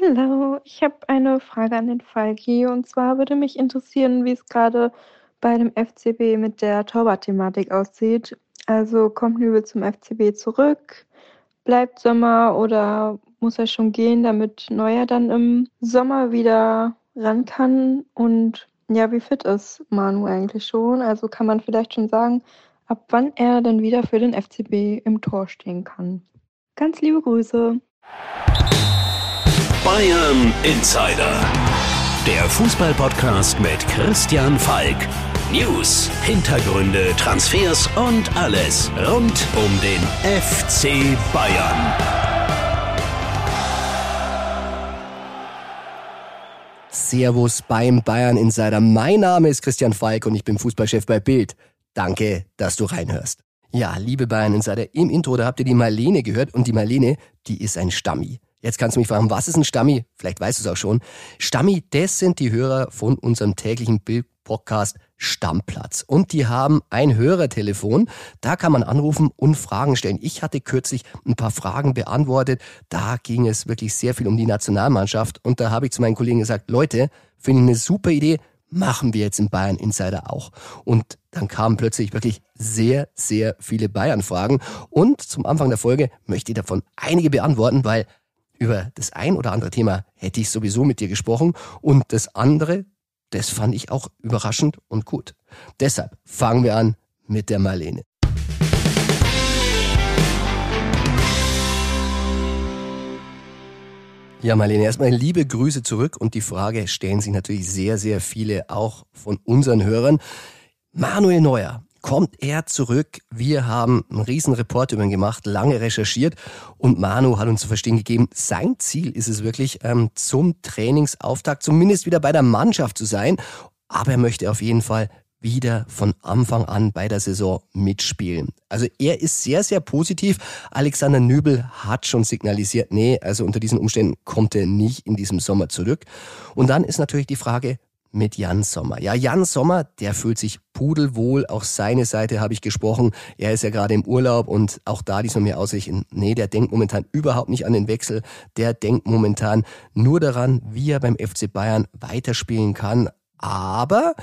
Hallo, ich habe eine Frage an den Falki. Und zwar würde mich interessieren, wie es gerade bei dem FCB mit der Torwart-Thematik aussieht. Also kommt Nübel zum FCB zurück? Bleibt Sommer oder muss er schon gehen, damit Neuer dann im Sommer wieder ran kann? Und ja, wie fit ist Manu eigentlich schon? Also kann man vielleicht schon sagen, ab wann er dann wieder für den FCB im Tor stehen kann. Ganz liebe Grüße. Bayern Insider. Der Fußballpodcast mit Christian Falk. News, Hintergründe, Transfers und alles rund um den FC Bayern. Servus beim Bayern Insider. Mein Name ist Christian Falk und ich bin Fußballchef bei Bild. Danke, dass du reinhörst. Ja, liebe Bayern Insider, im Intro, da habt ihr die Marlene gehört und die Marlene, die ist ein Stammi. Jetzt kannst du mich fragen, was ist ein Stammi? Vielleicht weißt du es auch schon. Stammi, das sind die Hörer von unserem täglichen Bild-Podcast Stammplatz. Und die haben ein Hörertelefon. Da kann man anrufen und Fragen stellen. Ich hatte kürzlich ein paar Fragen beantwortet. Da ging es wirklich sehr viel um die Nationalmannschaft. Und da habe ich zu meinen Kollegen gesagt, Leute, finde ich eine super Idee. Machen wir jetzt im Bayern Insider auch. Und dann kamen plötzlich wirklich sehr, sehr viele Bayern-Fragen. Und zum Anfang der Folge möchte ich davon einige beantworten, weil über das ein oder andere Thema hätte ich sowieso mit dir gesprochen und das andere, das fand ich auch überraschend und gut. Deshalb fangen wir an mit der Marlene. Ja, Marlene, erstmal liebe Grüße zurück und die Frage stellen sich natürlich sehr, sehr viele auch von unseren Hörern. Manuel Neuer, kommt er zurück. Wir haben einen riesen Report über ihn gemacht, lange recherchiert und Manu hat uns zu verstehen gegeben, sein Ziel ist es wirklich, ähm, zum Trainingsauftakt zumindest wieder bei der Mannschaft zu sein. Aber er möchte auf jeden Fall wieder von Anfang an bei der Saison mitspielen. Also er ist sehr, sehr positiv. Alexander Nübel hat schon signalisiert, nee, also unter diesen Umständen kommt er nicht in diesem Sommer zurück. Und dann ist natürlich die Frage, mit Jan Sommer. Ja, Jan Sommer, der fühlt sich pudelwohl. Auch seine Seite habe ich gesprochen. Er ist ja gerade im Urlaub und auch da diesmal mir ausrichten. Nee, der denkt momentan überhaupt nicht an den Wechsel. Der denkt momentan nur daran, wie er beim FC Bayern weiterspielen kann. Aber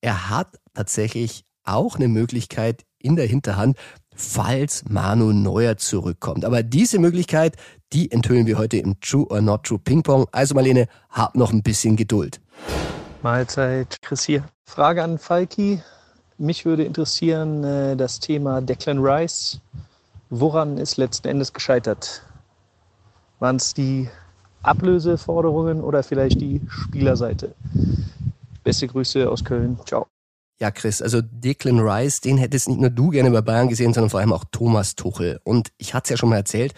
er hat tatsächlich auch eine Möglichkeit in der Hinterhand, falls Manu Neuer zurückkommt. Aber diese Möglichkeit, die enthüllen wir heute im True or Not True Ping Pong. Also Marlene, hab noch ein bisschen Geduld. Mahlzeit, Chris hier. Frage an Falki. Mich würde interessieren äh, das Thema Declan Rice. Woran ist letzten Endes gescheitert? Waren es die Ablöseforderungen oder vielleicht die Spielerseite? Beste Grüße aus Köln. Ciao. Ja, Chris, also Declan Rice, den hättest nicht nur du gerne bei Bayern gesehen, sondern vor allem auch Thomas Tuchel. Und ich hatte es ja schon mal erzählt,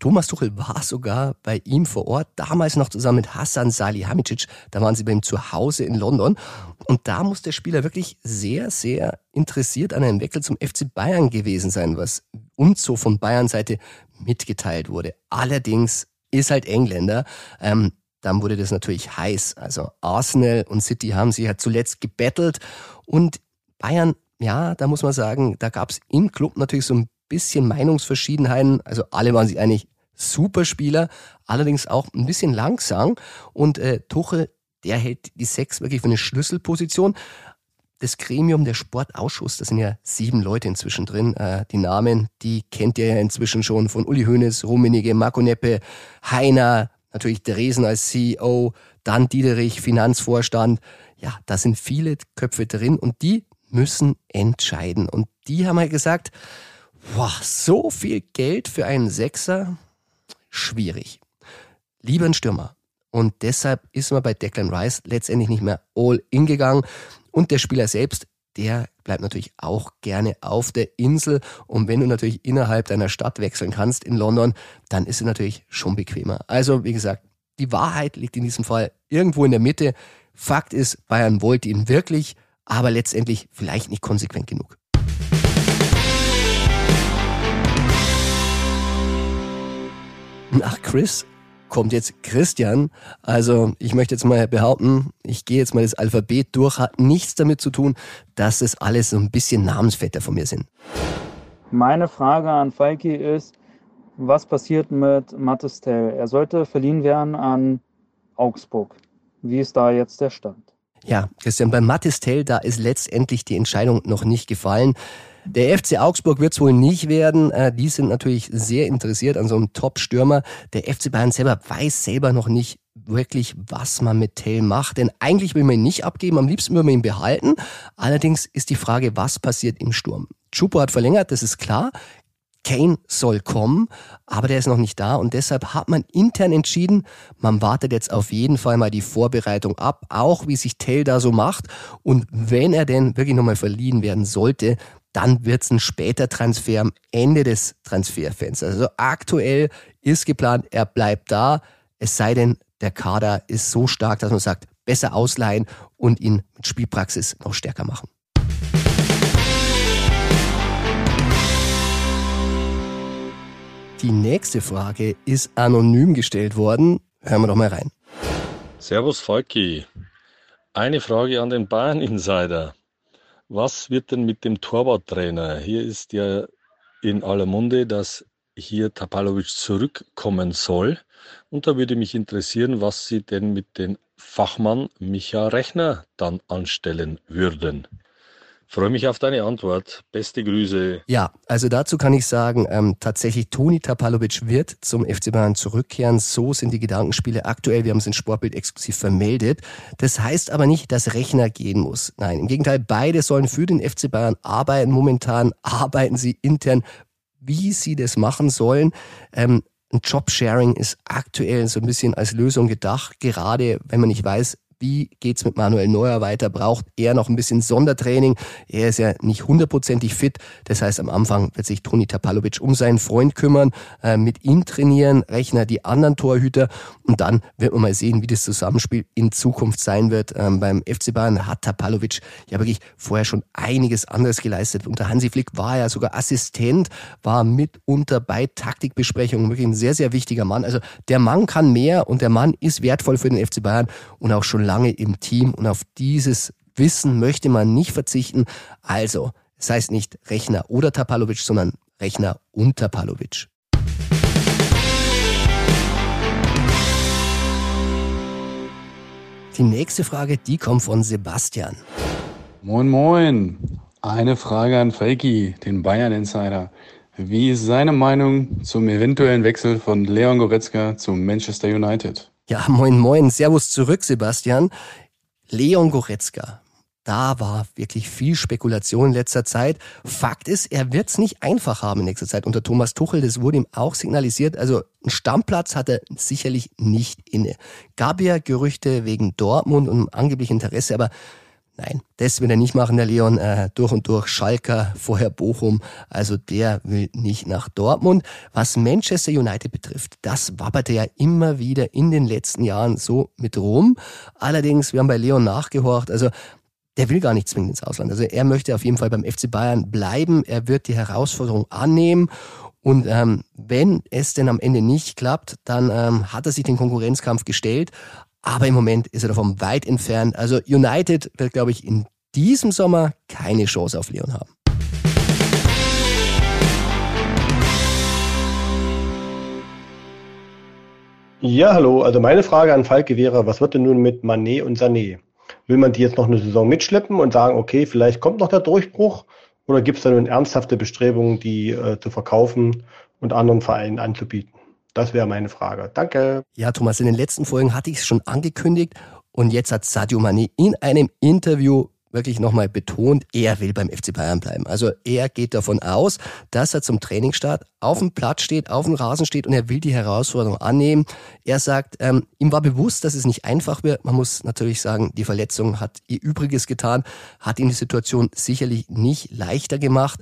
Thomas Tuchel war sogar bei ihm vor Ort, damals noch zusammen mit Hassan Salihamidzic. Da waren sie bei ihm zu Hause in London. Und da muss der Spieler wirklich sehr, sehr interessiert an einem Wechsel zum FC Bayern gewesen sein, was uns so von Bayern Seite mitgeteilt wurde. Allerdings ist halt Engländer. Ähm, dann wurde das natürlich heiß. Also Arsenal und City haben sich ja zuletzt gebettelt und Bayern, ja, da muss man sagen, da gab es im Club natürlich so ein bisschen Meinungsverschiedenheiten. Also alle waren sich eigentlich Superspieler, allerdings auch ein bisschen langsam. Und äh, Tuchel, der hält die Sechs wirklich für eine Schlüsselposition. Das Gremium, der Sportausschuss, da sind ja sieben Leute inzwischen drin. Äh, die Namen, die kennt ihr ja inzwischen schon von Uli Hoeneß, Rummenigge, Marco Neppe, Heiner, natürlich Dresden als CEO, dann Diederich, Finanzvorstand. Ja, da sind viele Köpfe drin und die müssen entscheiden. Und die haben halt gesagt, boah, so viel Geld für einen Sechser, schwierig. Lieber ein Stürmer. Und deshalb ist man bei Declan Rice letztendlich nicht mehr all in gegangen. Und der Spieler selbst, der bleibt natürlich auch gerne auf der Insel. Und wenn du natürlich innerhalb deiner Stadt wechseln kannst in London, dann ist es natürlich schon bequemer. Also, wie gesagt, die Wahrheit liegt in diesem Fall irgendwo in der Mitte. Fakt ist, Bayern wollte ihn wirklich, aber letztendlich vielleicht nicht konsequent genug. Nach Chris kommt jetzt Christian. Also ich möchte jetzt mal behaupten, ich gehe jetzt mal das Alphabet durch, hat nichts damit zu tun, dass es alles so ein bisschen Namensvetter von mir sind. Meine Frage an Falki ist, was passiert mit Mattes Tell? Er sollte verliehen werden an Augsburg. Wie ist da jetzt der Stand? Ja, Christian, bei Mathis Tell, da ist letztendlich die Entscheidung noch nicht gefallen. Der FC Augsburg wird es wohl nicht werden. Äh, die sind natürlich sehr interessiert an so einem Top-Stürmer. Der FC Bayern selber weiß selber noch nicht wirklich, was man mit Tell macht. Denn eigentlich will man ihn nicht abgeben, am liebsten will man ihn behalten. Allerdings ist die Frage, was passiert im Sturm. Chupo hat verlängert, das ist klar. Kane soll kommen, aber der ist noch nicht da und deshalb hat man intern entschieden, man wartet jetzt auf jeden Fall mal die Vorbereitung ab, auch wie sich Tell da so macht und wenn er denn wirklich nochmal verliehen werden sollte, dann wird es ein später Transfer am Ende des Transferfensters. Also aktuell ist geplant, er bleibt da, es sei denn, der Kader ist so stark, dass man sagt, besser ausleihen und ihn mit Spielpraxis noch stärker machen. Die nächste Frage ist anonym gestellt worden. Hören wir doch mal rein. Servus Falki. Eine Frage an den Bayern Insider. Was wird denn mit dem Torwarttrainer? Hier ist ja in aller Munde, dass hier Tapalovic zurückkommen soll. Und da würde mich interessieren, was Sie denn mit dem Fachmann Micha Rechner dann anstellen würden. Freue mich auf deine Antwort. Beste Grüße. Ja, also dazu kann ich sagen, ähm, tatsächlich Toni Tapalovic wird zum FC Bayern zurückkehren. So sind die Gedankenspiele aktuell. Wir haben es in Sportbild exklusiv vermeldet. Das heißt aber nicht, dass Rechner gehen muss. Nein, im Gegenteil, beide sollen für den FC Bayern arbeiten. Momentan arbeiten sie intern, wie sie das machen sollen. Ähm, ein Jobsharing ist aktuell so ein bisschen als Lösung gedacht, gerade wenn man nicht weiß, wie geht's mit Manuel Neuer weiter? Braucht er noch ein bisschen Sondertraining? Er ist ja nicht hundertprozentig fit. Das heißt, am Anfang wird sich Toni Tapalovic um seinen Freund kümmern, äh, mit ihm trainieren, Rechner die anderen Torhüter und dann wird man mal sehen, wie das Zusammenspiel in Zukunft sein wird. Ähm, beim FC Bayern hat Tapalovic ja wirklich vorher schon einiges anderes geleistet. Unter Hansi Flick war er sogar Assistent, war mitunter bei Taktikbesprechungen wirklich ein sehr, sehr wichtiger Mann. Also der Mann kann mehr und der Mann ist wertvoll für den FC Bayern und auch schon lange im Team und auf dieses Wissen möchte man nicht verzichten. Also, es heißt nicht Rechner oder Tapalovic, sondern Rechner und Tapalovic. Die nächste Frage, die kommt von Sebastian. Moin, moin. Eine Frage an Falki, den Bayern Insider. Wie ist seine Meinung zum eventuellen Wechsel von Leon Goretzka zu Manchester United? Ja, moin, moin. Servus zurück, Sebastian. Leon Goretzka. Da war wirklich viel Spekulation in letzter Zeit. Fakt ist, er wird es nicht einfach haben in nächster Zeit unter Thomas Tuchel. Das wurde ihm auch signalisiert. Also einen Stammplatz hat er sicherlich nicht inne. Gab ja Gerüchte wegen Dortmund und angeblich Interesse, aber Nein, das will er nicht machen, der Leon. Äh, durch und durch Schalker, vorher Bochum. Also der will nicht nach Dortmund. Was Manchester United betrifft, das wabberte ja immer wieder in den letzten Jahren so mit rum. Allerdings, wir haben bei Leon nachgehorcht, also der will gar nicht zwingend ins Ausland. Also er möchte auf jeden Fall beim FC Bayern bleiben. Er wird die Herausforderung annehmen. Und ähm, wenn es denn am Ende nicht klappt, dann ähm, hat er sich den Konkurrenzkampf gestellt. Aber im Moment ist er davon weit entfernt. Also United wird, glaube ich, in diesem Sommer keine Chance auf Leon haben. Ja, hallo. Also meine Frage an Falke wäre, was wird denn nun mit Manet und Sané? Will man die jetzt noch eine Saison mitschleppen und sagen, okay, vielleicht kommt noch der Durchbruch? Oder gibt es da nun ernsthafte Bestrebungen, die äh, zu verkaufen und anderen Vereinen anzubieten? Das wäre meine Frage. Danke. Ja, Thomas, in den letzten Folgen hatte ich es schon angekündigt und jetzt hat Sadio Mane in einem Interview wirklich nochmal betont, er will beim FC Bayern bleiben. Also er geht davon aus, dass er zum Trainingsstart auf dem Platz steht, auf dem Rasen steht und er will die Herausforderung annehmen. Er sagt, ähm, ihm war bewusst, dass es nicht einfach wird. Man muss natürlich sagen, die Verletzung hat ihr Übriges getan, hat ihm die Situation sicherlich nicht leichter gemacht.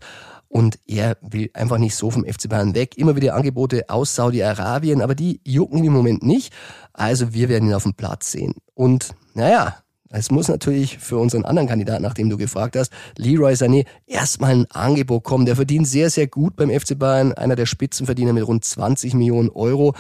Und er will einfach nicht so vom FC Bayern weg. Immer wieder Angebote aus Saudi-Arabien, aber die jucken im Moment nicht. Also wir werden ihn auf dem Platz sehen. Und naja, es muss natürlich für unseren anderen Kandidaten, nachdem du gefragt hast, Leroy Sané, erstmal ein Angebot kommen. Der verdient sehr, sehr gut beim FC Bayern. Einer der Spitzenverdiener mit rund 20 Millionen Euro.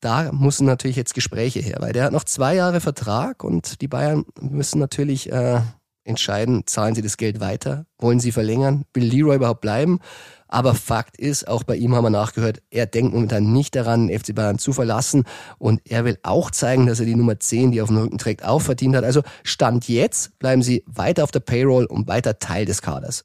Da müssen natürlich jetzt Gespräche her, weil der hat noch zwei Jahre Vertrag und die Bayern müssen natürlich äh, entscheiden, zahlen sie das Geld weiter, wollen sie verlängern, will Leroy überhaupt bleiben? Aber Fakt ist, auch bei ihm haben wir nachgehört, er denkt momentan nicht daran, den FC Bayern zu verlassen. Und er will auch zeigen, dass er die Nummer 10, die er auf dem Rücken trägt, auch verdient hat. Also Stand jetzt bleiben sie weiter auf der Payroll und weiter Teil des Kaders.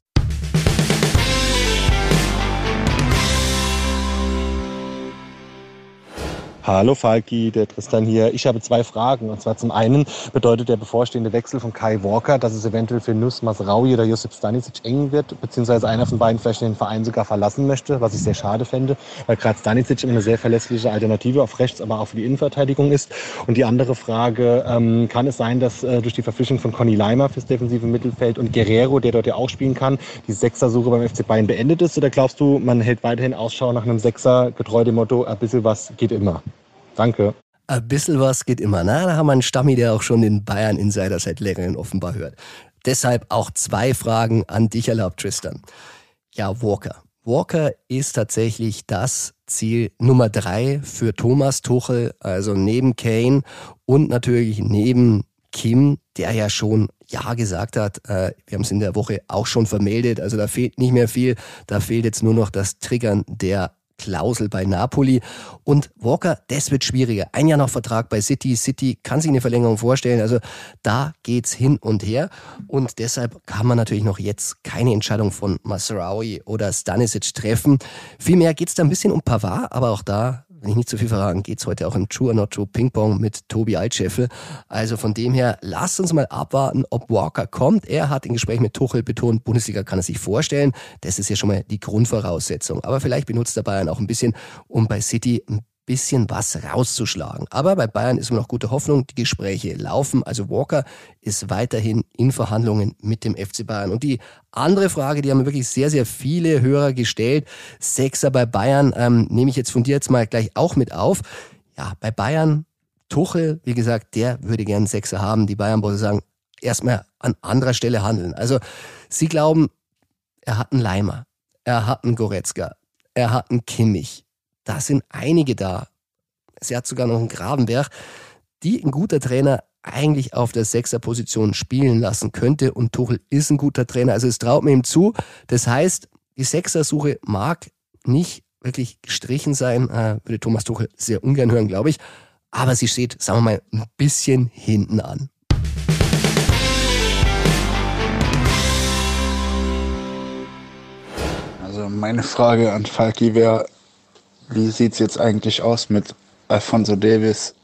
Hallo Falki, der Tristan hier. Ich habe zwei Fragen. Und zwar zum einen bedeutet der bevorstehende Wechsel von Kai Walker, dass es eventuell für Nus Masraui oder Josip Stanisic eng wird, beziehungsweise einer von beiden vielleicht den Verein sogar verlassen möchte, was ich sehr schade fände, weil gerade Stanisic immer eine sehr verlässliche Alternative auf rechts, aber auch für die Innenverteidigung ist. Und die andere Frage, ähm, kann es sein, dass äh, durch die Verpflichtung von Conny Leimer fürs defensive Mittelfeld und Guerrero, der dort ja auch spielen kann, die Sechser-Suche beim FC Bayern beendet ist? Oder glaubst du, man hält weiterhin Ausschau nach einem Sechser, getreu dem Motto, ein bisschen was geht immer? Danke. Ein bisschen was geht immer. Na, da haben wir einen Stammi, der auch schon den Bayern Insider seit längerem offenbar hört. Deshalb auch zwei Fragen an dich erlaubt, Tristan. Ja, Walker. Walker ist tatsächlich das Ziel Nummer drei für Thomas Tuchel, also neben Kane und natürlich neben Kim, der ja schon Ja gesagt hat. Äh, wir haben es in der Woche auch schon vermeldet. Also da fehlt nicht mehr viel. Da fehlt jetzt nur noch das Triggern der Klausel bei Napoli. Und Walker, das wird schwieriger. Ein Jahr noch Vertrag bei City. City kann sich eine Verlängerung vorstellen. Also da geht's hin und her. Und deshalb kann man natürlich noch jetzt keine Entscheidung von Masraoui oder Stanisic treffen. Vielmehr geht's da ein bisschen um Pavard, aber auch da wenn ich nicht zu viel verraten, geht's heute auch im True or Not True Ping Pong mit Tobi Altscheffel. Also von dem her, lasst uns mal abwarten, ob Walker kommt. Er hat im Gespräch mit Tuchel betont, Bundesliga kann er sich vorstellen. Das ist ja schon mal die Grundvoraussetzung. Aber vielleicht benutzt der Bayern auch ein bisschen, um bei City ein bisschen was rauszuschlagen. Aber bei Bayern ist immer noch gute Hoffnung. Die Gespräche laufen. Also Walker ist weiterhin in Verhandlungen mit dem FC Bayern. Und die andere Frage, die haben wirklich sehr, sehr viele Hörer gestellt. Sechser bei Bayern, ähm, nehme ich jetzt von dir jetzt mal gleich auch mit auf. Ja, bei Bayern, Tuchel, wie gesagt, der würde gern Sechser haben. Die Bayern-Bosse sagen, erstmal an anderer Stelle handeln. Also sie glauben, er hat einen Leimer, er hat einen Goretzka, er hat einen Kimmich, da sind einige da. Sie hat sogar noch einen Grabenberg, die ein guter Trainer eigentlich auf der Sechserposition spielen lassen könnte. Und Tuchel ist ein guter Trainer, also es traut mir ihm zu. Das heißt, die Sechsersuche mag nicht wirklich gestrichen sein, äh, würde Thomas Tuchel sehr ungern hören, glaube ich. Aber sie steht, sagen wir mal, ein bisschen hinten an. Also meine Frage an Falki wäre, wie sieht es jetzt eigentlich aus mit Alfonso Davis?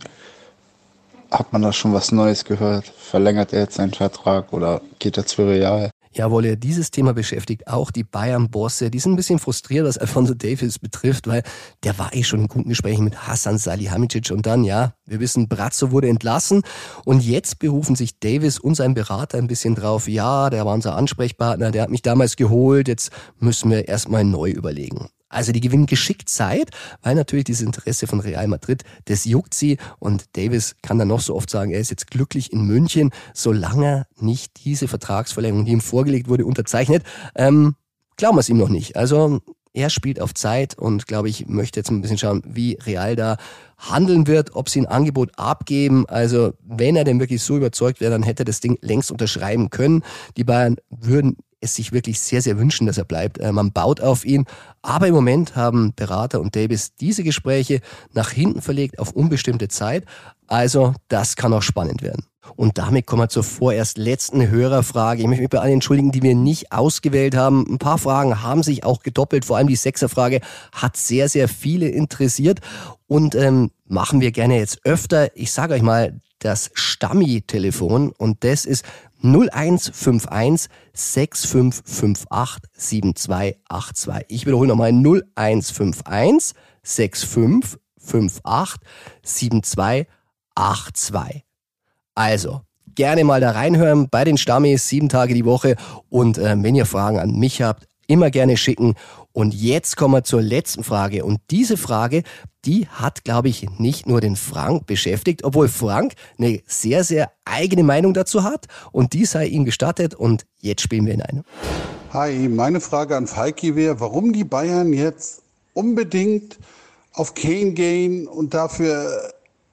Hat man da schon was Neues gehört? Verlängert er jetzt seinen Vertrag oder geht er zu Real? Jawohl, dieses Thema beschäftigt auch die Bayern-Bosse. Die sind ein bisschen frustriert, was Alfonso Davis betrifft, weil der war eh schon in guten Gesprächen mit Hassan Salihamidzic und dann, ja, wir wissen, Brazzo wurde entlassen und jetzt berufen sich Davis und sein Berater ein bisschen drauf, ja, der war unser Ansprechpartner, der hat mich damals geholt, jetzt müssen wir erstmal neu überlegen. Also die gewinnen geschickt Zeit, weil natürlich dieses Interesse von Real Madrid, das juckt sie und Davis kann dann noch so oft sagen, er ist jetzt glücklich in München, solange nicht diese Vertragsverlängerung, die ihm vorgelegt wurde, unterzeichnet. Ähm, glauben wir es ihm noch nicht. Also er spielt auf Zeit und glaube ich, möchte jetzt ein bisschen schauen, wie Real da handeln wird, ob sie ein Angebot abgeben. Also wenn er denn wirklich so überzeugt wäre, dann hätte er das Ding längst unterschreiben können. Die Bayern würden es sich wirklich sehr, sehr wünschen, dass er bleibt. Äh, man baut auf ihn. Aber im Moment haben Berater und Davis diese Gespräche nach hinten verlegt auf unbestimmte Zeit. Also das kann auch spannend werden. Und damit kommen wir zur vorerst letzten Hörerfrage. Ich möchte mich bei allen entschuldigen, die wir nicht ausgewählt haben. Ein paar Fragen haben sich auch gedoppelt. Vor allem die Sechserfrage hat sehr, sehr viele interessiert. Und ähm, machen wir gerne jetzt öfter. Ich sage euch mal das Stammi-Telefon und das ist 0151 6558 7282. Ich wiederhole nochmal 0151 6558 7282. Also, gerne mal da reinhören bei den Stammis, sieben Tage die Woche. Und äh, wenn ihr Fragen an mich habt, immer gerne schicken. Und jetzt kommen wir zur letzten Frage. Und diese Frage, die hat, glaube ich, nicht nur den Frank beschäftigt, obwohl Frank eine sehr, sehr eigene Meinung dazu hat. Und die sei ihm gestattet. Und jetzt spielen wir in eine. Hi, meine Frage an Falki wäre, warum die Bayern jetzt unbedingt auf Kane gehen und dafür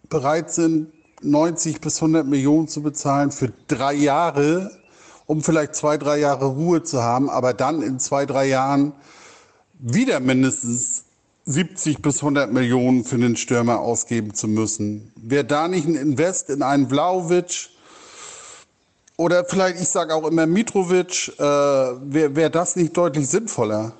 bereit sind, 90 bis 100 Millionen zu bezahlen für drei Jahre, um vielleicht zwei, drei Jahre Ruhe zu haben, aber dann in zwei, drei Jahren wieder mindestens 70 bis 100 Millionen für den Stürmer ausgeben zu müssen. Wäre da nicht ein Invest in einen Vlaovic oder vielleicht, ich sage auch immer Mitrovic, äh, wäre wär das nicht deutlich sinnvoller?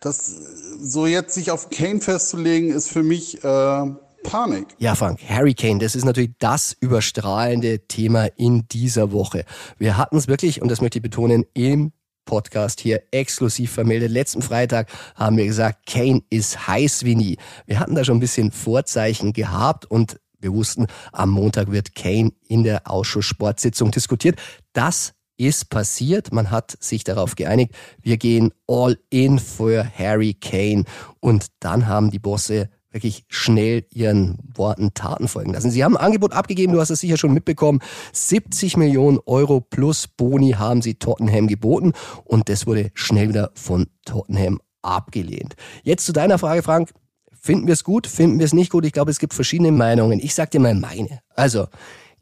Das so jetzt sich auf Kane festzulegen, ist für mich äh, Panik. Ja, Frank, Harry Kane, das ist natürlich das überstrahlende Thema in dieser Woche. Wir hatten es wirklich, und das möchte ich betonen, im Podcast hier exklusiv vermeldet. Letzten Freitag haben wir gesagt, Kane ist heiß wie nie. Wir hatten da schon ein bisschen Vorzeichen gehabt und wir wussten, am Montag wird Kane in der Ausschusssportsitzung diskutiert. Das ist passiert. Man hat sich darauf geeinigt, wir gehen all in für Harry Kane. Und dann haben die Bosse wirklich schnell ihren Worten Taten folgen lassen. Sie haben ein Angebot abgegeben, du hast es sicher schon mitbekommen. 70 Millionen Euro plus Boni haben sie Tottenham geboten und das wurde schnell wieder von Tottenham abgelehnt. Jetzt zu deiner Frage, Frank. Finden wir es gut? Finden wir es nicht gut? Ich glaube, es gibt verschiedene Meinungen. Ich sag dir mal meine. Also,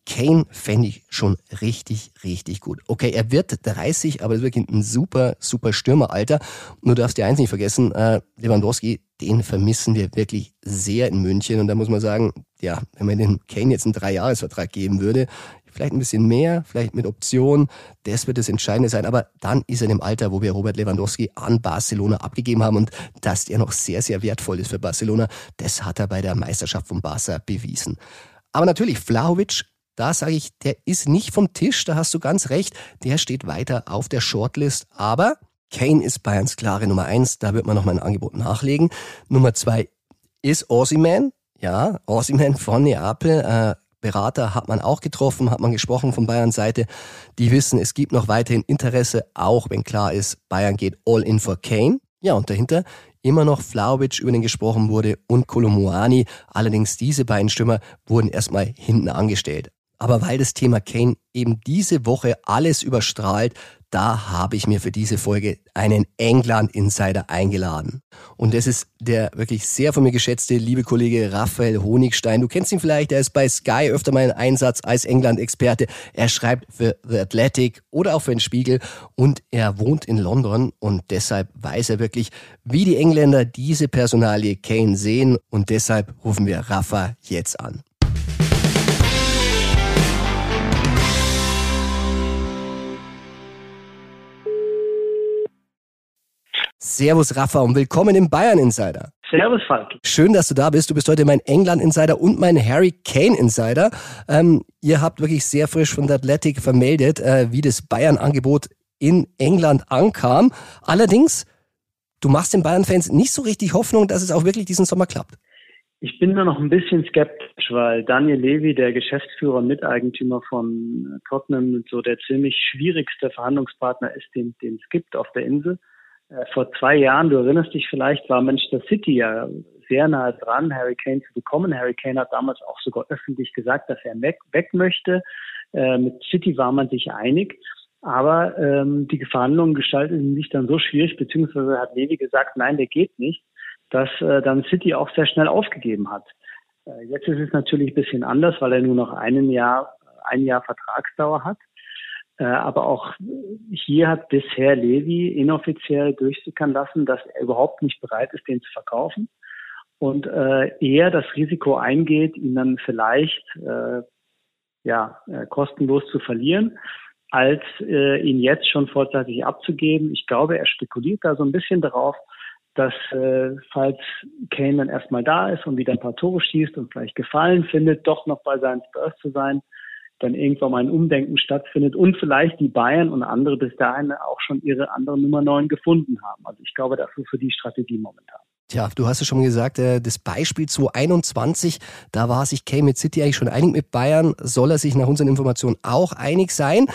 Kane fände ich schon richtig, richtig gut. Okay, er wird 30, aber ist wirklich ein super, super Stürmeralter. Nur darfst du eins nicht vergessen, äh, Lewandowski, den vermissen wir wirklich sehr in München. Und da muss man sagen, ja, wenn man den Kane jetzt einen Dreijahresvertrag geben würde, vielleicht ein bisschen mehr, vielleicht mit Option, das wird das Entscheidende sein. Aber dann ist er in dem Alter, wo wir Robert Lewandowski an Barcelona abgegeben haben und dass der noch sehr, sehr wertvoll ist für Barcelona, das hat er bei der Meisterschaft von Barca bewiesen. Aber natürlich, Vlahovic da sage ich, der ist nicht vom Tisch, da hast du ganz recht. Der steht weiter auf der Shortlist. Aber Kane ist Bayerns klare Nummer eins. Da wird man noch mal ein Angebot nachlegen. Nummer zwei ist Ossiman. Ja, Ossiman von Neapel. Äh, Berater hat man auch getroffen, hat man gesprochen von Bayerns Seite. Die wissen, es gibt noch weiterhin Interesse, auch wenn klar ist, Bayern geht all in for Kane. Ja, und dahinter immer noch Flauwitsch, über den gesprochen wurde, und Kolomuani. Allerdings diese beiden Stürmer wurden erstmal hinten angestellt. Aber weil das Thema Kane eben diese Woche alles überstrahlt, da habe ich mir für diese Folge einen England-Insider eingeladen. Und das ist der wirklich sehr von mir geschätzte liebe Kollege Raphael Honigstein. Du kennst ihn vielleicht, er ist bei Sky öfter mal in Einsatz als England-Experte. Er schreibt für The Athletic oder auch für den Spiegel und er wohnt in London und deshalb weiß er wirklich, wie die Engländer diese Personalie Kane sehen und deshalb rufen wir Rafa jetzt an. Servus Rafa und willkommen im Bayern Insider. Servus Falk. Schön, dass du da bist. Du bist heute mein England Insider und mein Harry Kane Insider. Ähm, ihr habt wirklich sehr frisch von der Athletic vermeldet, äh, wie das Bayern-Angebot in England ankam. Allerdings, du machst den Bayern-Fans nicht so richtig Hoffnung, dass es auch wirklich diesen Sommer klappt. Ich bin da noch ein bisschen skeptisch, weil Daniel Levy, der Geschäftsführer und Miteigentümer von Tottenham, so der ziemlich schwierigste Verhandlungspartner ist, den, den es gibt auf der Insel. Äh, vor zwei Jahren, du erinnerst dich vielleicht, war Manchester City ja sehr nahe dran, Harry Kane zu bekommen. Harry Kane hat damals auch sogar öffentlich gesagt, dass er weg, weg möchte. Äh, mit City war man sich einig. Aber ähm, die Verhandlungen gestalteten sich dann so schwierig, beziehungsweise hat Levi gesagt, nein, der geht nicht, dass äh, dann City auch sehr schnell aufgegeben hat. Äh, jetzt ist es natürlich ein bisschen anders, weil er nur noch einen Jahr, ein Jahr Vertragsdauer hat. Äh, aber auch hier hat bisher Levi inoffiziell durchsickern lassen, dass er überhaupt nicht bereit ist, den zu verkaufen und äh, eher das Risiko eingeht, ihn dann vielleicht äh, ja äh, kostenlos zu verlieren, als äh, ihn jetzt schon vorzeitig abzugeben. Ich glaube, er spekuliert da so ein bisschen darauf, dass äh, falls Kane dann erstmal da ist und wieder ein paar Tore schießt und vielleicht Gefallen findet, doch noch bei seinen Spurs zu sein, dann irgendwann mal ein Umdenken stattfindet und vielleicht die Bayern und andere bis dahin auch schon ihre andere Nummer 9 gefunden haben. Also ich glaube, ist für die Strategie momentan. Tja, du hast es schon gesagt, äh, das Beispiel 2021, da war sich mit City eigentlich schon einig mit Bayern, soll er sich nach unseren Informationen auch einig sein.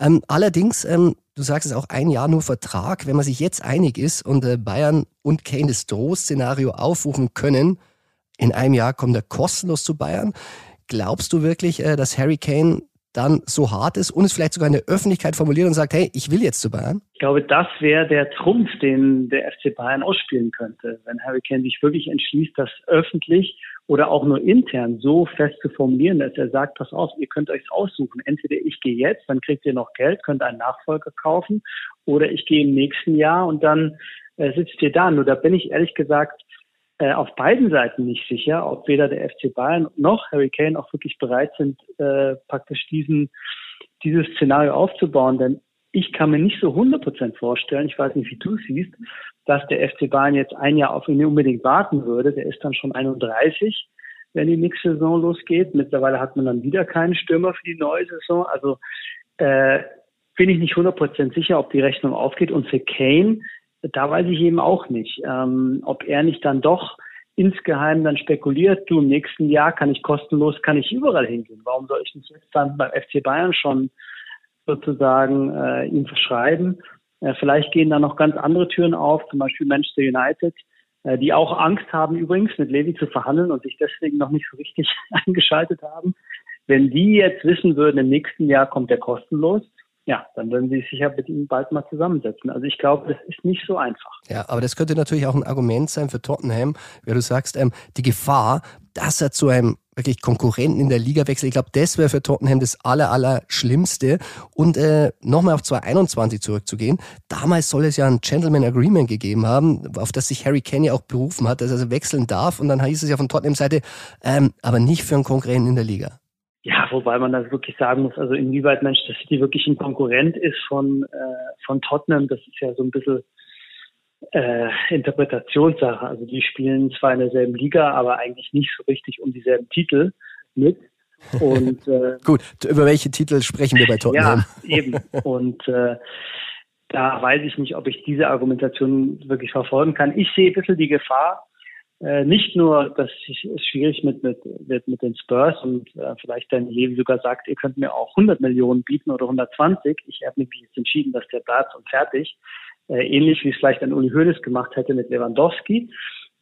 Ähm, allerdings, ähm, du sagst es auch ein Jahr nur Vertrag, wenn man sich jetzt einig ist und äh, Bayern und Kane das Drohszenario aufrufen können, in einem Jahr kommt er kostenlos zu Bayern. Glaubst du wirklich, äh, dass Harry Kane dann so hart ist und es vielleicht sogar in der Öffentlichkeit formuliert und sagt, hey, ich will jetzt zu Bayern? glaube, das wäre der Trumpf, den der FC Bayern ausspielen könnte, wenn Harry Kane sich wirklich entschließt, das öffentlich oder auch nur intern so fest zu formulieren, dass er sagt, pass auf, ihr könnt euch aussuchen. Entweder ich gehe jetzt, dann kriegt ihr noch Geld, könnt einen Nachfolger kaufen, oder ich gehe im nächsten Jahr und dann äh, sitzt ihr da. Nur da bin ich ehrlich gesagt äh, auf beiden Seiten nicht sicher, ob weder der FC Bayern noch Harry Kane auch wirklich bereit sind, äh, praktisch diesen dieses Szenario aufzubauen. Denn ich kann mir nicht so 100% vorstellen, ich weiß nicht, wie du siehst, dass der FC Bayern jetzt ein Jahr auf ihn unbedingt warten würde. Der ist dann schon 31, wenn die nächste Saison losgeht. Mittlerweile hat man dann wieder keinen Stürmer für die neue Saison. Also äh, bin ich nicht 100% sicher, ob die Rechnung aufgeht. Und für Kane, da weiß ich eben auch nicht, ähm, ob er nicht dann doch insgeheim dann spekuliert, du im nächsten Jahr kann ich kostenlos, kann ich überall hingehen. Warum soll ich nicht jetzt dann beim FC Bayern schon sozusagen äh, ihm verschreiben. Äh, vielleicht gehen da noch ganz andere Türen auf, zum Beispiel Manchester United, äh, die auch Angst haben übrigens mit Levi zu verhandeln und sich deswegen noch nicht so richtig eingeschaltet haben. Wenn die jetzt wissen würden, im nächsten Jahr kommt der kostenlos, ja, dann würden sie sich sicher mit ihm bald mal zusammensetzen. Also ich glaube, das ist nicht so einfach. Ja, aber das könnte natürlich auch ein Argument sein für Tottenham, weil du sagst, ähm, die Gefahr, dass er zu einem wirklich Konkurrenten in der Liga wechselt, ich glaube, das wäre für Tottenham das aller, aller. Und äh, nochmal auf 2021 zurückzugehen, damals soll es ja ein Gentleman Agreement gegeben haben, auf das sich Harry ja auch berufen hat, dass er wechseln darf. Und dann hieß es ja von Tottenham Seite, ähm, aber nicht für einen Konkurrenten in der Liga. Ja, wobei man das wirklich sagen muss, also inwieweit Manchester City wirklich ein Konkurrent ist von, äh, von Tottenham, das ist ja so ein bisschen äh, Interpretationssache. Also die spielen zwar in derselben Liga, aber eigentlich nicht so richtig um dieselben Titel mit. Und äh, gut, über welche Titel sprechen wir bei Tottenham? Ja, eben. Und äh, da weiß ich nicht, ob ich diese Argumentation wirklich verfolgen kann. Ich sehe ein bisschen die Gefahr, äh, nicht nur, dass es schwierig mit, mit, wird mit den Spurs und äh, vielleicht dann Levi sogar sagt, ihr könnt mir auch 100 Millionen bieten oder 120. Ich habe mich jetzt entschieden, dass der Platz und fertig. Äh, ähnlich wie es vielleicht ein Uli Hoeneß gemacht hätte mit Lewandowski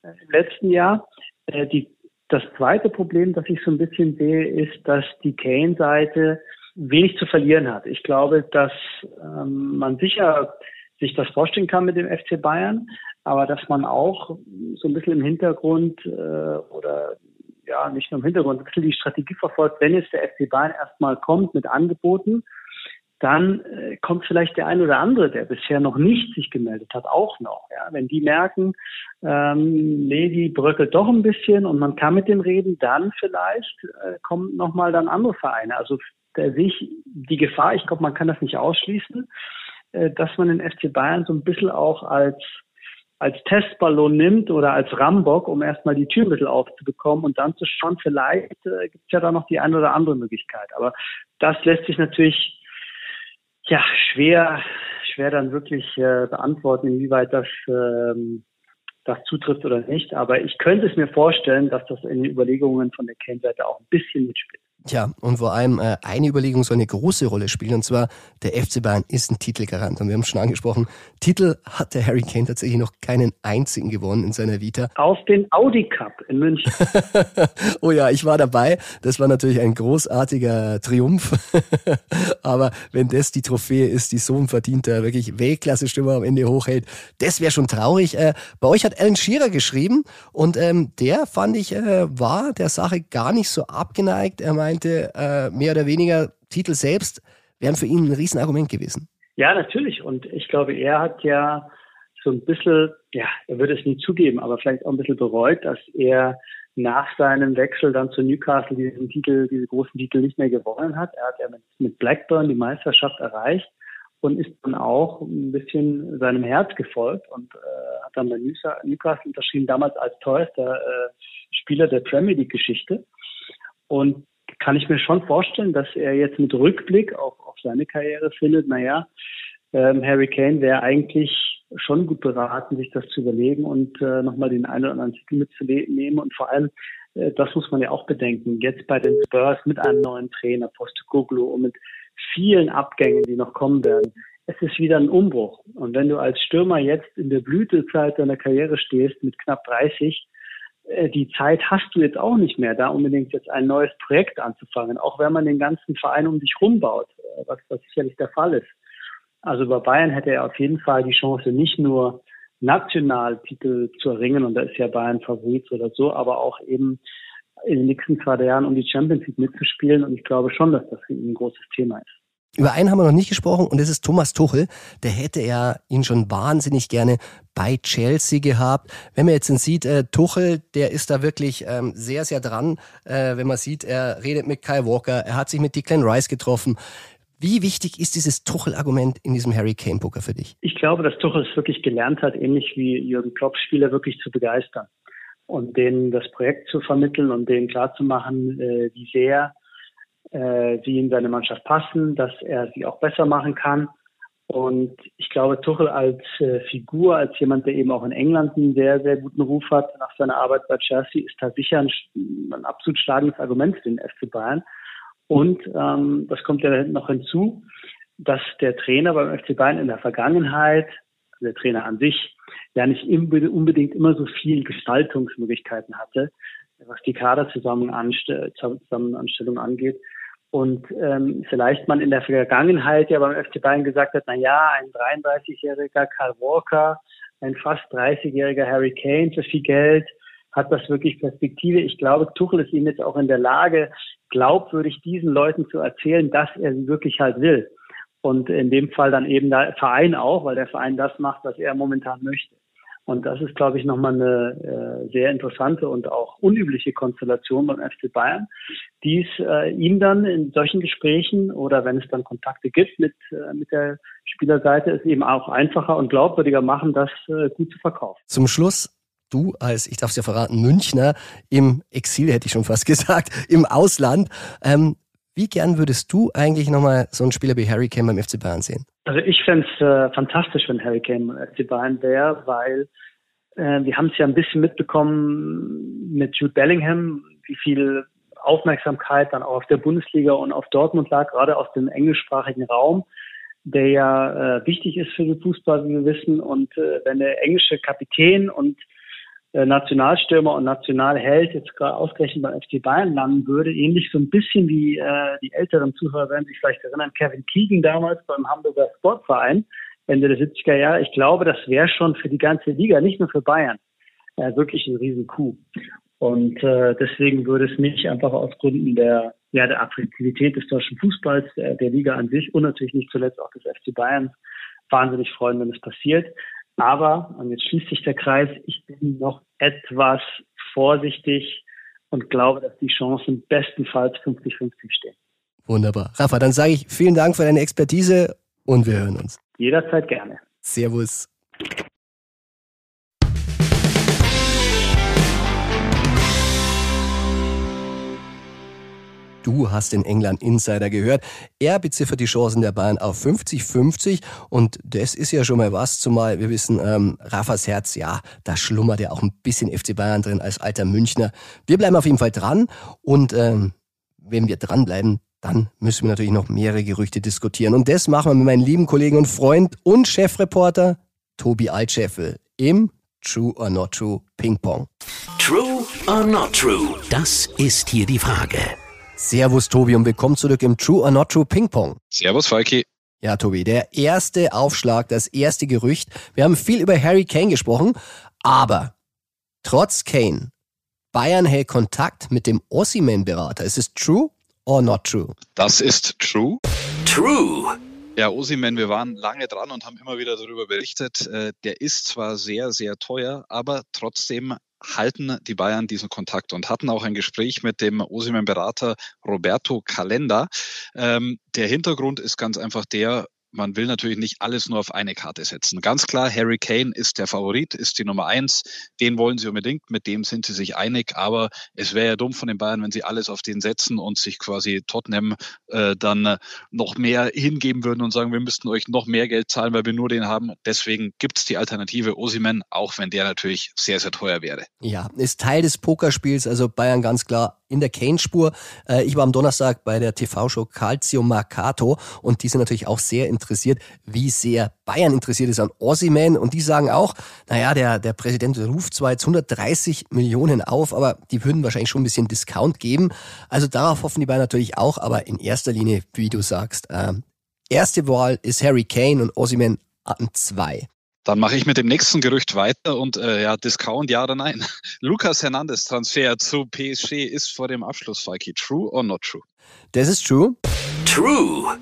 äh, im letzten Jahr. Äh, die, das zweite Problem, das ich so ein bisschen sehe, ist, dass die Kane-Seite wenig zu verlieren hat. Ich glaube, dass ähm, man sicher sich das vorstellen kann mit dem FC Bayern, aber dass man auch so ein bisschen im Hintergrund äh, oder ja, nicht nur im Hintergrund, ein bisschen die Strategie verfolgt, wenn jetzt der FC Bayern erstmal kommt mit Angeboten, dann äh, kommt vielleicht der ein oder andere, der bisher noch nicht sich gemeldet hat, auch noch. Ja? Wenn die merken, ähm, Levi bröckelt doch ein bisschen und man kann mit dem reden, dann vielleicht äh, kommen nochmal dann andere Vereine. Also der sich die Gefahr, ich glaube, man kann das nicht ausschließen, äh, dass man den FC Bayern so ein bisschen auch als als Testballon nimmt oder als Rambock, um erstmal die Tür ein bisschen aufzubekommen und dann zu schauen, vielleicht äh, gibt es ja da noch die eine oder andere Möglichkeit. Aber das lässt sich natürlich ja schwer, schwer dann wirklich äh, beantworten, inwieweit das ähm, das zutrifft oder nicht. Aber ich könnte es mir vorstellen, dass das in den Überlegungen von der Kane-Seite auch ein bisschen mitspielt. Tja, und vor allem äh, eine Überlegung soll eine große Rolle spielen, und zwar der FC Bayern ist ein Titelgarant. Und wir haben schon angesprochen, Titel hat der Harry Kane tatsächlich noch keinen einzigen gewonnen in seiner Vita. Auf den Audi Cup in München. oh ja, ich war dabei. Das war natürlich ein großartiger Triumph. Aber wenn das die Trophäe ist, die so ein verdienter, wirklich Weltklasse-Stürmer am Ende hochhält, das wäre schon traurig. Äh, bei euch hat Alan Shearer geschrieben und ähm, der fand ich, äh, war der Sache gar nicht so abgeneigt. Er meinte, meinte, äh, mehr oder weniger Titel selbst wären für ihn ein Riesenargument gewesen. Ja, natürlich. Und ich glaube, er hat ja so ein bisschen, ja, er würde es nie zugeben, aber vielleicht auch ein bisschen bereut, dass er nach seinem Wechsel dann zu Newcastle diesen Titel, diese großen Titel nicht mehr gewonnen hat. Er hat ja mit, mit Blackburn die Meisterschaft erreicht und ist dann auch ein bisschen seinem Herz gefolgt und äh, hat dann bei Newcastle unterschrieben, damals als teuerster äh, Spieler der Premier League Geschichte. Und kann ich mir schon vorstellen, dass er jetzt mit Rückblick auf, auf seine Karriere findet, naja, ähm, Harry Kane wäre eigentlich schon gut beraten, sich das zu überlegen und äh, nochmal den einen oder anderen Titel mitzunehmen. Und vor allem, äh, das muss man ja auch bedenken, jetzt bei den Spurs mit einem neuen Trainer, Postecoglou und mit vielen Abgängen, die noch kommen werden, es ist wieder ein Umbruch. Und wenn du als Stürmer jetzt in der Blütezeit deiner Karriere stehst mit knapp 30, äh, die Zeit hast du jetzt auch nicht mehr, da unbedingt jetzt ein neues Projekt anzufangen, auch wenn man den ganzen Verein um dich rumbaut, äh, was, was sicherlich der Fall ist. Also bei Bayern hätte er auf jeden Fall die Chance, nicht nur national Titel zu erringen, und da ist ja Bayern Favorit oder so, aber auch eben in den nächsten zwei Jahren um die Champions League mitzuspielen. Und ich glaube schon, dass das für ihn ein großes Thema ist. Über einen haben wir noch nicht gesprochen und das ist Thomas Tuchel. Der hätte ja ihn schon wahnsinnig gerne bei Chelsea gehabt. Wenn man jetzt sieht, äh, Tuchel, der ist da wirklich ähm, sehr, sehr dran. Äh, wenn man sieht, er redet mit Kyle Walker, er hat sich mit Declan Rice getroffen. Wie wichtig ist dieses Tuchel-Argument in diesem Harry Kane-Poker für dich? Ich glaube, dass Tuchel es wirklich gelernt hat, ähnlich wie Jürgen Klopp, Spieler wirklich zu begeistern und denen das Projekt zu vermitteln und denen klarzumachen, äh, wie sehr äh, sie in seine Mannschaft passen, dass er sie auch besser machen kann. Und ich glaube, Tuchel als äh, Figur, als jemand, der eben auch in England einen sehr, sehr guten Ruf hat nach seiner Arbeit bei Chelsea, ist da sicher ein, ein absolut schlagendes Argument für den FC Bayern. Und ähm, das kommt ja noch hinzu, dass der Trainer beim FC Bayern in der Vergangenheit, also der Trainer an sich, ja nicht unbedingt immer so viel Gestaltungsmöglichkeiten hatte, was die Kaderzusammenanstellung angeht. Und ähm, vielleicht man in der Vergangenheit ja beim FC Bayern gesagt hat, na ja, ein 33-jähriger Karl Walker, ein fast 30-jähriger Harry Kane für viel Geld, hat das wirklich Perspektive? Ich glaube, Tuchel ist ihm jetzt auch in der Lage, glaubwürdig diesen Leuten zu erzählen, dass er sie wirklich halt will. Und in dem Fall dann eben der Verein auch, weil der Verein das macht, was er momentan möchte. Und das ist, glaube ich, nochmal eine äh, sehr interessante und auch unübliche Konstellation beim FC Bayern, die es äh, ihm dann in solchen Gesprächen oder wenn es dann Kontakte gibt mit, äh, mit der Spielerseite, es eben auch einfacher und glaubwürdiger machen, das äh, gut zu verkaufen. Zum Schluss du als, ich darf es ja verraten, Münchner im Exil, hätte ich schon fast gesagt, im Ausland. Ähm, wie gern würdest du eigentlich nochmal so einen Spieler wie Harry Kane beim FC Bayern sehen? Also ich fände es äh, fantastisch, wenn Harry Kane beim FC Bayern wäre, weil äh, wir haben es ja ein bisschen mitbekommen mit Jude Bellingham, wie viel Aufmerksamkeit dann auch auf der Bundesliga und auf Dortmund lag, gerade aus dem englischsprachigen Raum, der ja äh, wichtig ist für den Fußball, wie wir wissen. Und äh, wenn der englische Kapitän und Nationalstürmer und Nationalheld jetzt gerade ausgerechnet beim FC Bayern landen würde, ähnlich so ein bisschen wie äh, die älteren Zuhörer werden sich vielleicht erinnern, Kevin Keegan damals beim Hamburger Sportverein Ende der 70er Jahre. Ich glaube, das wäre schon für die ganze Liga, nicht nur für Bayern, äh, wirklich ein Riesenkuh. Und äh, deswegen würde es mich einfach aus Gründen der, ja, der Attraktivität des deutschen Fußballs, der, der Liga an sich und natürlich nicht zuletzt auch des FC Bayern wahnsinnig freuen, wenn es passiert. Aber, und jetzt schließt sich der Kreis, ich bin noch etwas vorsichtig und glaube, dass die Chancen bestenfalls 50-50 stehen. Wunderbar. Rafa, dann sage ich vielen Dank für deine Expertise und wir hören uns. Jederzeit gerne. Servus. Du hast den England Insider gehört. Er beziffert die Chancen der Bayern auf 50-50 und das ist ja schon mal was, zumal wir wissen, ähm, Rafas Herz, ja, da schlummert ja auch ein bisschen FC Bayern drin als alter Münchner. Wir bleiben auf jeden Fall dran und ähm, wenn wir dranbleiben, dann müssen wir natürlich noch mehrere Gerüchte diskutieren. Und das machen wir mit meinem lieben Kollegen und Freund und Chefreporter Tobi Altscheffel im True or Not True Ping Pong. True or Not True? Das ist hier die Frage. Servus Tobi und willkommen zurück im True or Not True Ping Pong. Servus Falki. Ja, Tobi, der erste Aufschlag, das erste Gerücht. Wir haben viel über Harry Kane gesprochen, aber trotz Kane, Bayern hält Kontakt mit dem Ossiman-Berater. Ist es true or not true? Das ist true. True. Ja, Osimen, wir waren lange dran und haben immer wieder darüber berichtet. Äh, der ist zwar sehr, sehr teuer, aber trotzdem halten die Bayern diesen Kontakt und hatten auch ein Gespräch mit dem Osimen-Berater Roberto Calenda. Ähm, der Hintergrund ist ganz einfach der, man will natürlich nicht alles nur auf eine Karte setzen. Ganz klar, Harry Kane ist der Favorit, ist die Nummer eins. Den wollen sie unbedingt, mit dem sind sie sich einig. Aber es wäre ja dumm von den Bayern, wenn sie alles auf den setzen und sich quasi Tottenham äh, dann noch mehr hingeben würden und sagen, wir müssten euch noch mehr Geld zahlen, weil wir nur den haben. Deswegen gibt es die Alternative Osimen, auch wenn der natürlich sehr, sehr teuer wäre. Ja, ist Teil des Pokerspiels, also Bayern ganz klar in der Kane-Spur. Äh, ich war am Donnerstag bei der TV-Show Calcio Mercato und die sind natürlich auch sehr interessiert, wie sehr Bayern interessiert ist an Ossiman und die sagen auch, naja, der, der Präsident ruft zwar jetzt 130 Millionen auf, aber die würden wahrscheinlich schon ein bisschen Discount geben. Also darauf hoffen die Bayern natürlich auch, aber in erster Linie, wie du sagst, äh, Erste Wahl ist Harry Kane und Osimhen an zwei. Dann mache ich mit dem nächsten Gerücht weiter und äh, ja, Discount ja oder nein. Lukas Hernandez Transfer zu PSG ist vor dem Abschluss, Falki. True or not true? Das ist true. True.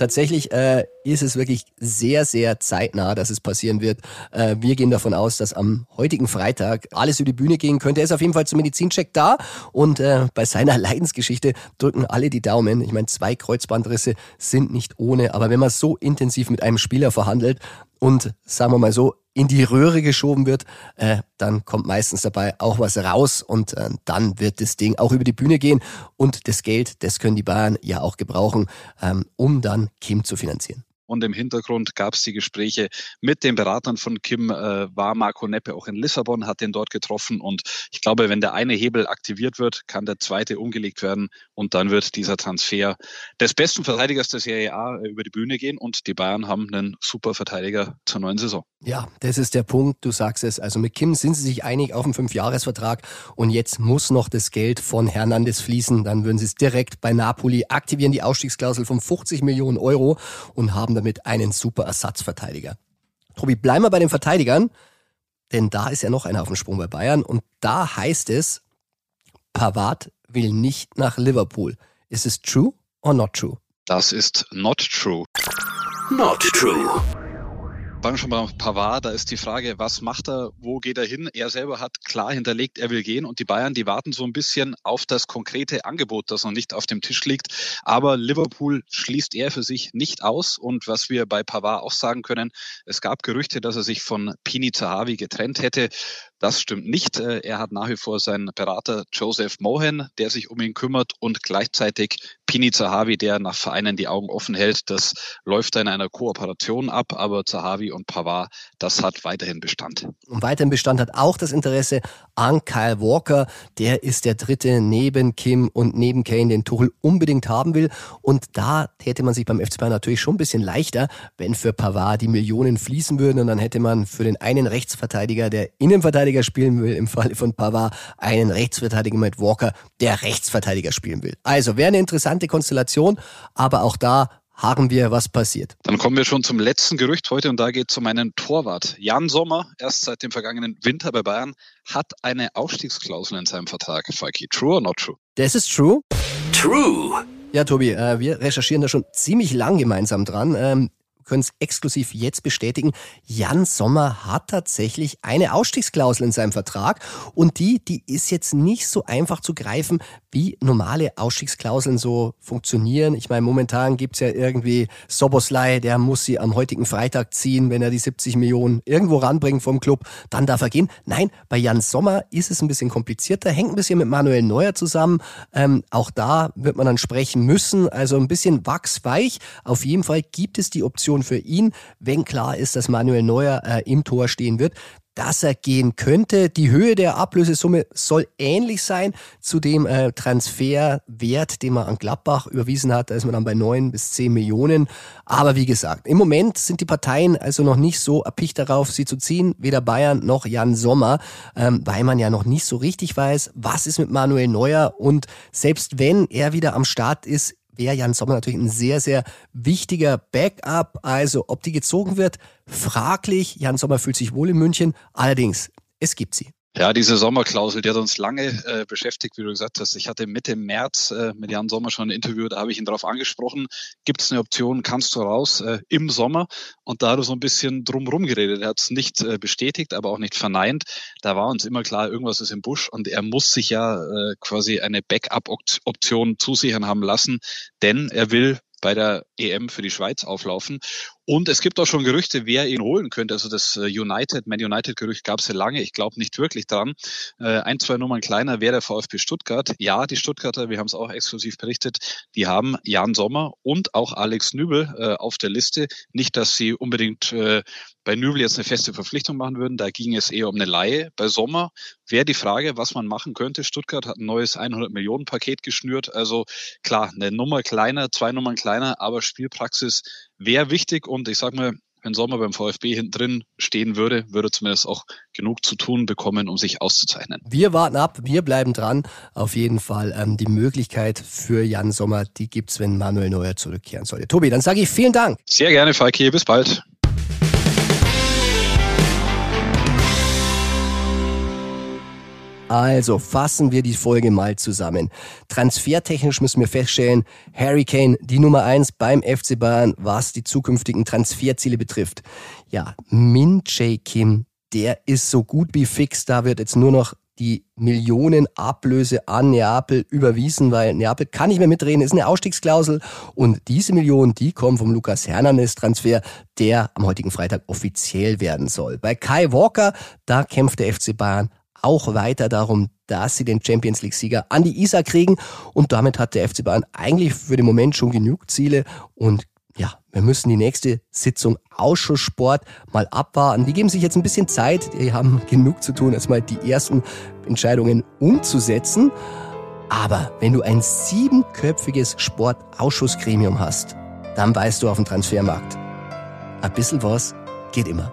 Tatsächlich äh, ist es wirklich sehr, sehr zeitnah, dass es passieren wird. Äh, wir gehen davon aus, dass am heutigen Freitag alles über die Bühne gehen könnte. Er ist auf jeden Fall zum Medizincheck da und äh, bei seiner Leidensgeschichte drücken alle die Daumen. Ich meine, zwei Kreuzbandrisse sind nicht ohne, aber wenn man so intensiv mit einem Spieler verhandelt und sagen wir mal so, in die Röhre geschoben wird, äh, dann kommt meistens dabei auch was raus und äh, dann wird das Ding auch über die Bühne gehen und das Geld, das können die Bayern ja auch gebrauchen, ähm, um dann Kim zu finanzieren. Und im Hintergrund gab es die Gespräche mit den Beratern von Kim, äh, war Marco Neppe auch in Lissabon, hat den dort getroffen. Und ich glaube, wenn der eine Hebel aktiviert wird, kann der zweite umgelegt werden. Und dann wird dieser Transfer des besten Verteidigers der Serie A äh, über die Bühne gehen. Und die Bayern haben einen super Verteidiger zur neuen Saison. Ja, das ist der Punkt. Du sagst es. Also mit Kim sind sie sich einig auf einen Fünfjahresvertrag. Und jetzt muss noch das Geld von Hernandez fließen. Dann würden sie es direkt bei Napoli aktivieren, die Ausstiegsklausel von 50 Millionen Euro und haben damit einen super Ersatzverteidiger. Tobi, bleiben wir bei den Verteidigern, denn da ist ja noch einer auf dem Sprung bei Bayern und da heißt es, Pavard will nicht nach Liverpool. Ist es true or not true? Das ist not true. Not true. Fangen schon mal Pavard, da ist die Frage, was macht er, wo geht er hin? Er selber hat klar hinterlegt, er will gehen und die Bayern, die warten so ein bisschen auf das konkrete Angebot, das noch nicht auf dem Tisch liegt. Aber Liverpool schließt er für sich nicht aus und was wir bei Pavard auch sagen können, es gab Gerüchte, dass er sich von Pini Zahavi getrennt hätte. Das stimmt nicht. Äh, er hat nach wie vor seinen Berater Joseph Mohan, der sich um ihn kümmert und gleichzeitig Pini Zahavi, der nach Vereinen die Augen offen hält. Das läuft in einer Kooperation ab, aber Zahavi und Pavard, das hat weiterhin Bestand. Und weiterhin Bestand hat auch das Interesse an Kyle Walker. Der ist der dritte neben Kim und neben Kane, den Tuchel unbedingt haben will. Und da hätte man sich beim FC Bayern natürlich schon ein bisschen leichter, wenn für Pavard die Millionen fließen würden und dann hätte man für den einen Rechtsverteidiger, der Innenverteidiger Rechtsverteidiger spielen will, im Falle von Pavard einen Rechtsverteidiger mit Walker, der Rechtsverteidiger spielen will. Also wäre eine interessante Konstellation, aber auch da haben wir, was passiert. Dann kommen wir schon zum letzten Gerücht heute und da geht es um einen Torwart. Jan Sommer, erst seit dem vergangenen Winter bei Bayern, hat eine Ausstiegsklausel in seinem Vertrag. Falki, true or not true? Das ist true. True. Ja, Tobi, äh, wir recherchieren da schon ziemlich lang gemeinsam dran. Können es exklusiv jetzt bestätigen. Jan Sommer hat tatsächlich eine Ausstiegsklausel in seinem Vertrag und die, die ist jetzt nicht so einfach zu greifen, wie normale Ausstiegsklauseln so funktionieren. Ich meine, momentan gibt's ja irgendwie Soboslai, der muss sie am heutigen Freitag ziehen, wenn er die 70 Millionen irgendwo ranbringt vom Club, dann darf er gehen. Nein, bei Jan Sommer ist es ein bisschen komplizierter, hängt ein bisschen mit Manuel Neuer zusammen. Ähm, auch da wird man dann sprechen müssen, also ein bisschen wachsweich. Auf jeden Fall gibt es die Option für ihn, wenn klar ist, dass Manuel Neuer äh, im Tor stehen wird dass er gehen könnte. Die Höhe der Ablösesumme soll ähnlich sein zu dem äh, Transferwert, den man an Gladbach überwiesen hat. Da ist man dann bei neun bis zehn Millionen. Aber wie gesagt, im Moment sind die Parteien also noch nicht so erpicht darauf, sie zu ziehen, weder Bayern noch Jan Sommer, ähm, weil man ja noch nicht so richtig weiß, was ist mit Manuel Neuer und selbst wenn er wieder am Start ist, wäre Jan Sommer natürlich ein sehr, sehr wichtiger Backup. Also ob die gezogen wird, fraglich. Jan Sommer fühlt sich wohl in München. Allerdings, es gibt sie. Ja, diese Sommerklausel, die hat uns lange äh, beschäftigt, wie du gesagt hast. Ich hatte Mitte März äh, mit Jan Sommer schon ein Interview, da habe ich ihn darauf angesprochen, gibt es eine Option, kannst du raus äh, im Sommer? Und da hat er so ein bisschen drumherum geredet. Er hat es nicht äh, bestätigt, aber auch nicht verneint. Da war uns immer klar, irgendwas ist im Busch und er muss sich ja äh, quasi eine Backup-Option zusichern haben lassen, denn er will bei der EM für die Schweiz auflaufen. Und es gibt auch schon Gerüchte, wer ihn holen könnte. Also das äh, United, Man United Gerücht gab es ja lange. Ich glaube nicht wirklich dran. Äh, ein, zwei Nummern kleiner wäre der VfB Stuttgart. Ja, die Stuttgarter, wir haben es auch exklusiv berichtet, die haben Jan Sommer und auch Alex Nübel äh, auf der Liste. Nicht, dass sie unbedingt bei Nübel jetzt eine feste Verpflichtung machen würden. Da ging es eher um eine Laie. Bei Sommer wäre die Frage, was man machen könnte. Stuttgart hat ein neues 100 Millionen Paket geschnürt. Also klar, eine Nummer kleiner, zwei Nummern kleiner, aber Spielpraxis wäre wichtig und ich sage mal, wenn Sommer beim VfB hinten drin stehen würde, würde zumindest auch genug zu tun bekommen, um sich auszuzeichnen. Wir warten ab, wir bleiben dran. Auf jeden Fall ähm, die Möglichkeit für Jan Sommer, die gibt's, wenn Manuel Neuer zurückkehren sollte. Tobi, dann sage ich vielen Dank. Sehr gerne, Falki. Bis bald. Also fassen wir die Folge mal zusammen. Transfertechnisch müssen wir feststellen, Harry Kane die Nummer eins beim FC Bayern, was die zukünftigen Transferziele betrifft. Ja, Min Jae Kim, der ist so gut wie fix. Da wird jetzt nur noch die Millionen Ablöse an Neapel überwiesen, weil Neapel kann nicht mehr mitreden, ist eine Ausstiegsklausel und diese Millionen, die kommen vom Lukas Hernandez Transfer, der am heutigen Freitag offiziell werden soll. Bei Kai Walker, da kämpft der FC Bayern auch weiter darum, dass sie den Champions League-Sieger an die Isar kriegen. Und damit hat der FC Bayern eigentlich für den Moment schon genug Ziele. Und ja, wir müssen die nächste Sitzung Ausschusssport mal abwarten. Die geben sich jetzt ein bisschen Zeit. Die haben genug zu tun, erstmal die ersten Entscheidungen umzusetzen. Aber wenn du ein siebenköpfiges Sportausschussgremium hast, dann weißt du auf dem Transfermarkt. Ein bisschen was geht immer.